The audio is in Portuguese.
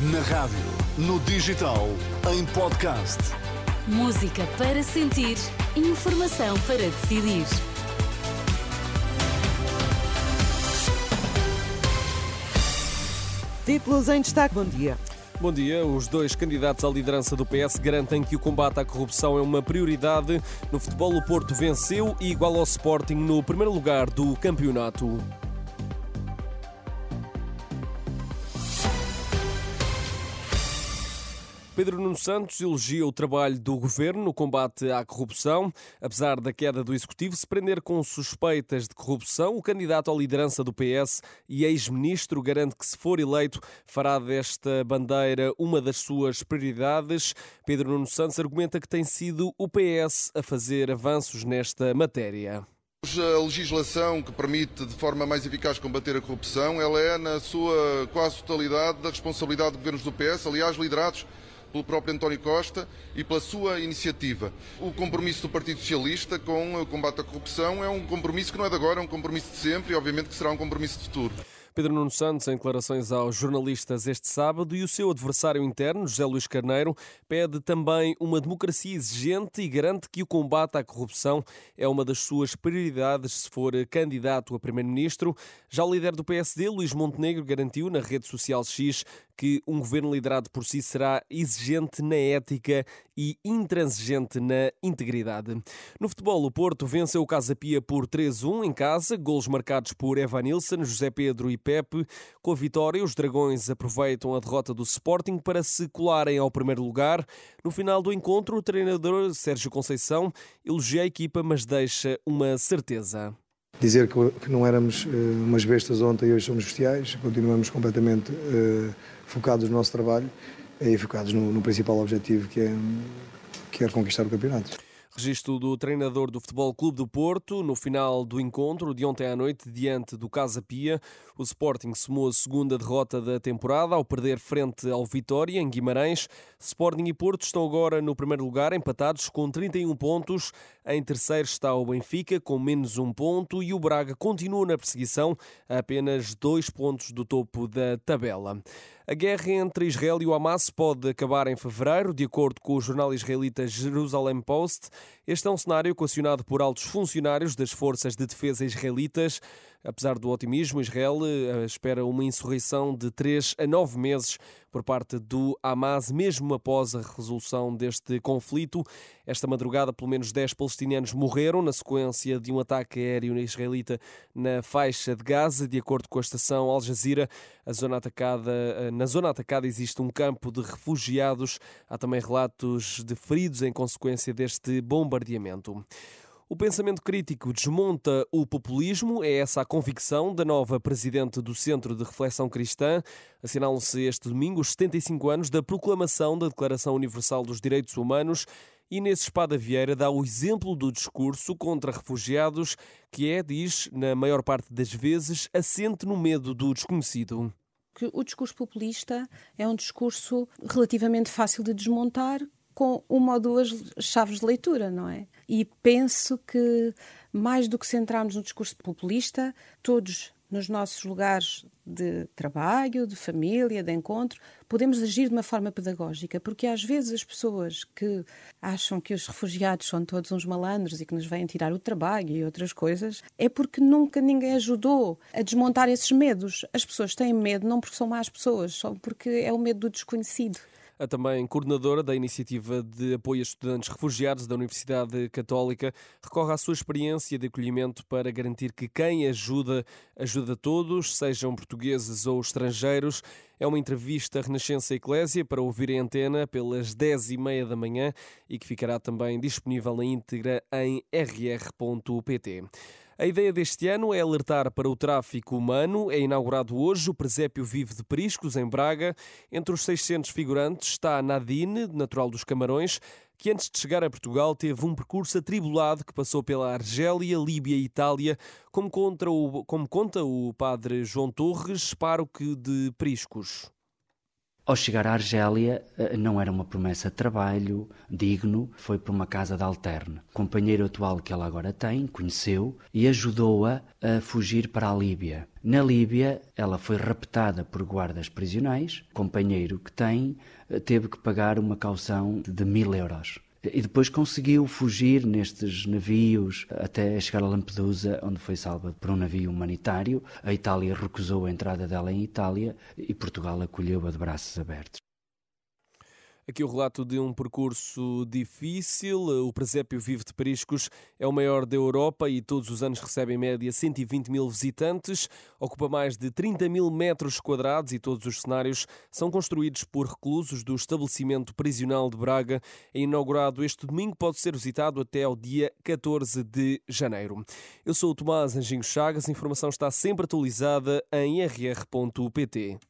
Na rádio, no digital, em podcast. Música para sentir, informação para decidir. Títulos em destaque. Bom dia. Bom dia. Os dois candidatos à liderança do PS garantem que o combate à corrupção é uma prioridade. No futebol, o Porto venceu e igual ao Sporting no primeiro lugar do campeonato. Pedro Nuno Santos elogia o trabalho do governo no combate à corrupção. Apesar da queda do executivo se prender com suspeitas de corrupção, o candidato à liderança do PS e ex-ministro garante que, se for eleito, fará desta bandeira uma das suas prioridades. Pedro Nuno Santos argumenta que tem sido o PS a fazer avanços nesta matéria. A legislação que permite de forma mais eficaz combater a corrupção, ela é na sua quase totalidade da responsabilidade de governos do PS, aliás liderados pelo próprio António Costa e pela sua iniciativa. O compromisso do Partido Socialista com o combate à corrupção é um compromisso que não é de agora, é um compromisso de sempre e obviamente que será um compromisso de futuro. Pedro Nuno Santos, em declarações aos jornalistas este sábado, e o seu adversário interno, José Luís Carneiro, pede também uma democracia exigente e garante que o combate à corrupção é uma das suas prioridades se for candidato a primeiro-ministro. Já o líder do PSD, Luís Montenegro, garantiu na rede social X que um governo liderado por si será exigente na ética e intransigente na integridade. No futebol, o Porto venceu o Casa Pia por 3-1 em casa, golos marcados por Evan Nilsson, José Pedro e Pepe. Com a vitória, os Dragões aproveitam a derrota do Sporting para se colarem ao primeiro lugar. No final do encontro, o treinador Sérgio Conceição elogia a equipa, mas deixa uma certeza dizer que, não éramos uh, umas bestas ontem e hoje somos bestiais, continuamos completamente uh, focados no nosso trabalho e focados no, no principal objetivo que é, que é conquistar o campeonato. Registro do treinador do Futebol Clube do Porto no final do encontro de ontem à noite diante do Casa Pia. O Sporting somou a segunda derrota da temporada ao perder frente ao Vitória em Guimarães. Sporting e Porto estão agora no primeiro lugar empatados com 31 pontos. Em terceiro está o Benfica com menos um ponto e o Braga continua na perseguição a apenas dois pontos do topo da tabela. A guerra entre Israel e o Hamas pode acabar em fevereiro, de acordo com o jornal israelita Jerusalem Post. Este é um cenário equacionado por altos funcionários das forças de defesa israelitas. Apesar do otimismo, Israel eh, espera uma insurreição de três a nove meses por parte do Hamas, mesmo após a resolução deste conflito. Esta madrugada, pelo menos 10 palestinianos morreram na sequência de um ataque aéreo israelita na faixa de Gaza. De acordo com a estação Al Jazeera, zona atacada, eh, na zona atacada existe um campo de refugiados. Há também relatos de feridos em consequência deste bombardeamento. O pensamento crítico desmonta o populismo, é essa a convicção da nova presidente do Centro de Reflexão Cristã. Assinalam-se este domingo os 75 anos da proclamação da Declaração Universal dos Direitos Humanos. Inês Espada Vieira dá o exemplo do discurso contra refugiados, que é, diz, na maior parte das vezes, assente no medo do desconhecido o discurso populista é um discurso relativamente fácil de desmontar com uma ou duas chaves de leitura, não é? E penso que, mais do que centrarmos no discurso populista, todos nos nossos lugares de trabalho, de família, de encontro, podemos agir de uma forma pedagógica, porque às vezes as pessoas que acham que os refugiados são todos uns malandros e que nos vêm tirar o trabalho e outras coisas, é porque nunca ninguém ajudou a desmontar esses medos. As pessoas têm medo não porque são más pessoas, só porque é o medo do desconhecido a também coordenadora da Iniciativa de Apoio a Estudantes Refugiados da Universidade Católica, recorre à sua experiência de acolhimento para garantir que quem ajuda, ajuda todos, sejam portugueses ou estrangeiros. É uma entrevista Renascença Eclésia para ouvir em antena pelas 10h30 da manhã e que ficará também disponível na íntegra em rr.pt. A ideia deste ano é alertar para o tráfico humano. É inaugurado hoje o Presépio Vive de Priscos, em Braga. Entre os 600 figurantes está Nadine, natural dos Camarões, que antes de chegar a Portugal teve um percurso atribulado que passou pela Argélia, Líbia e Itália, como, o, como conta o padre João Torres, pároco de Priscos. Ao chegar à Argélia, eh, não era uma promessa de trabalho digno, foi para uma casa de alterne. O companheiro atual que ela agora tem, conheceu e ajudou-a a fugir para a Líbia. Na Líbia, ela foi raptada por guardas prisionais. Companheiro que tem eh, teve que pagar uma caução de mil euros. E depois conseguiu fugir nestes navios até chegar a Lampedusa, onde foi salva por um navio humanitário. A Itália recusou a entrada dela em Itália e Portugal acolheu-a de braços abertos. Aqui o relato de um percurso difícil. O presépio Vive de Periscos é o maior da Europa e todos os anos recebe em média 120 mil visitantes. Ocupa mais de 30 mil metros quadrados e todos os cenários são construídos por reclusos do estabelecimento prisional de Braga. É inaugurado este domingo, pode ser visitado até ao dia 14 de janeiro. Eu sou o Tomás Anjinho Chagas. A informação está sempre atualizada em rr.pt.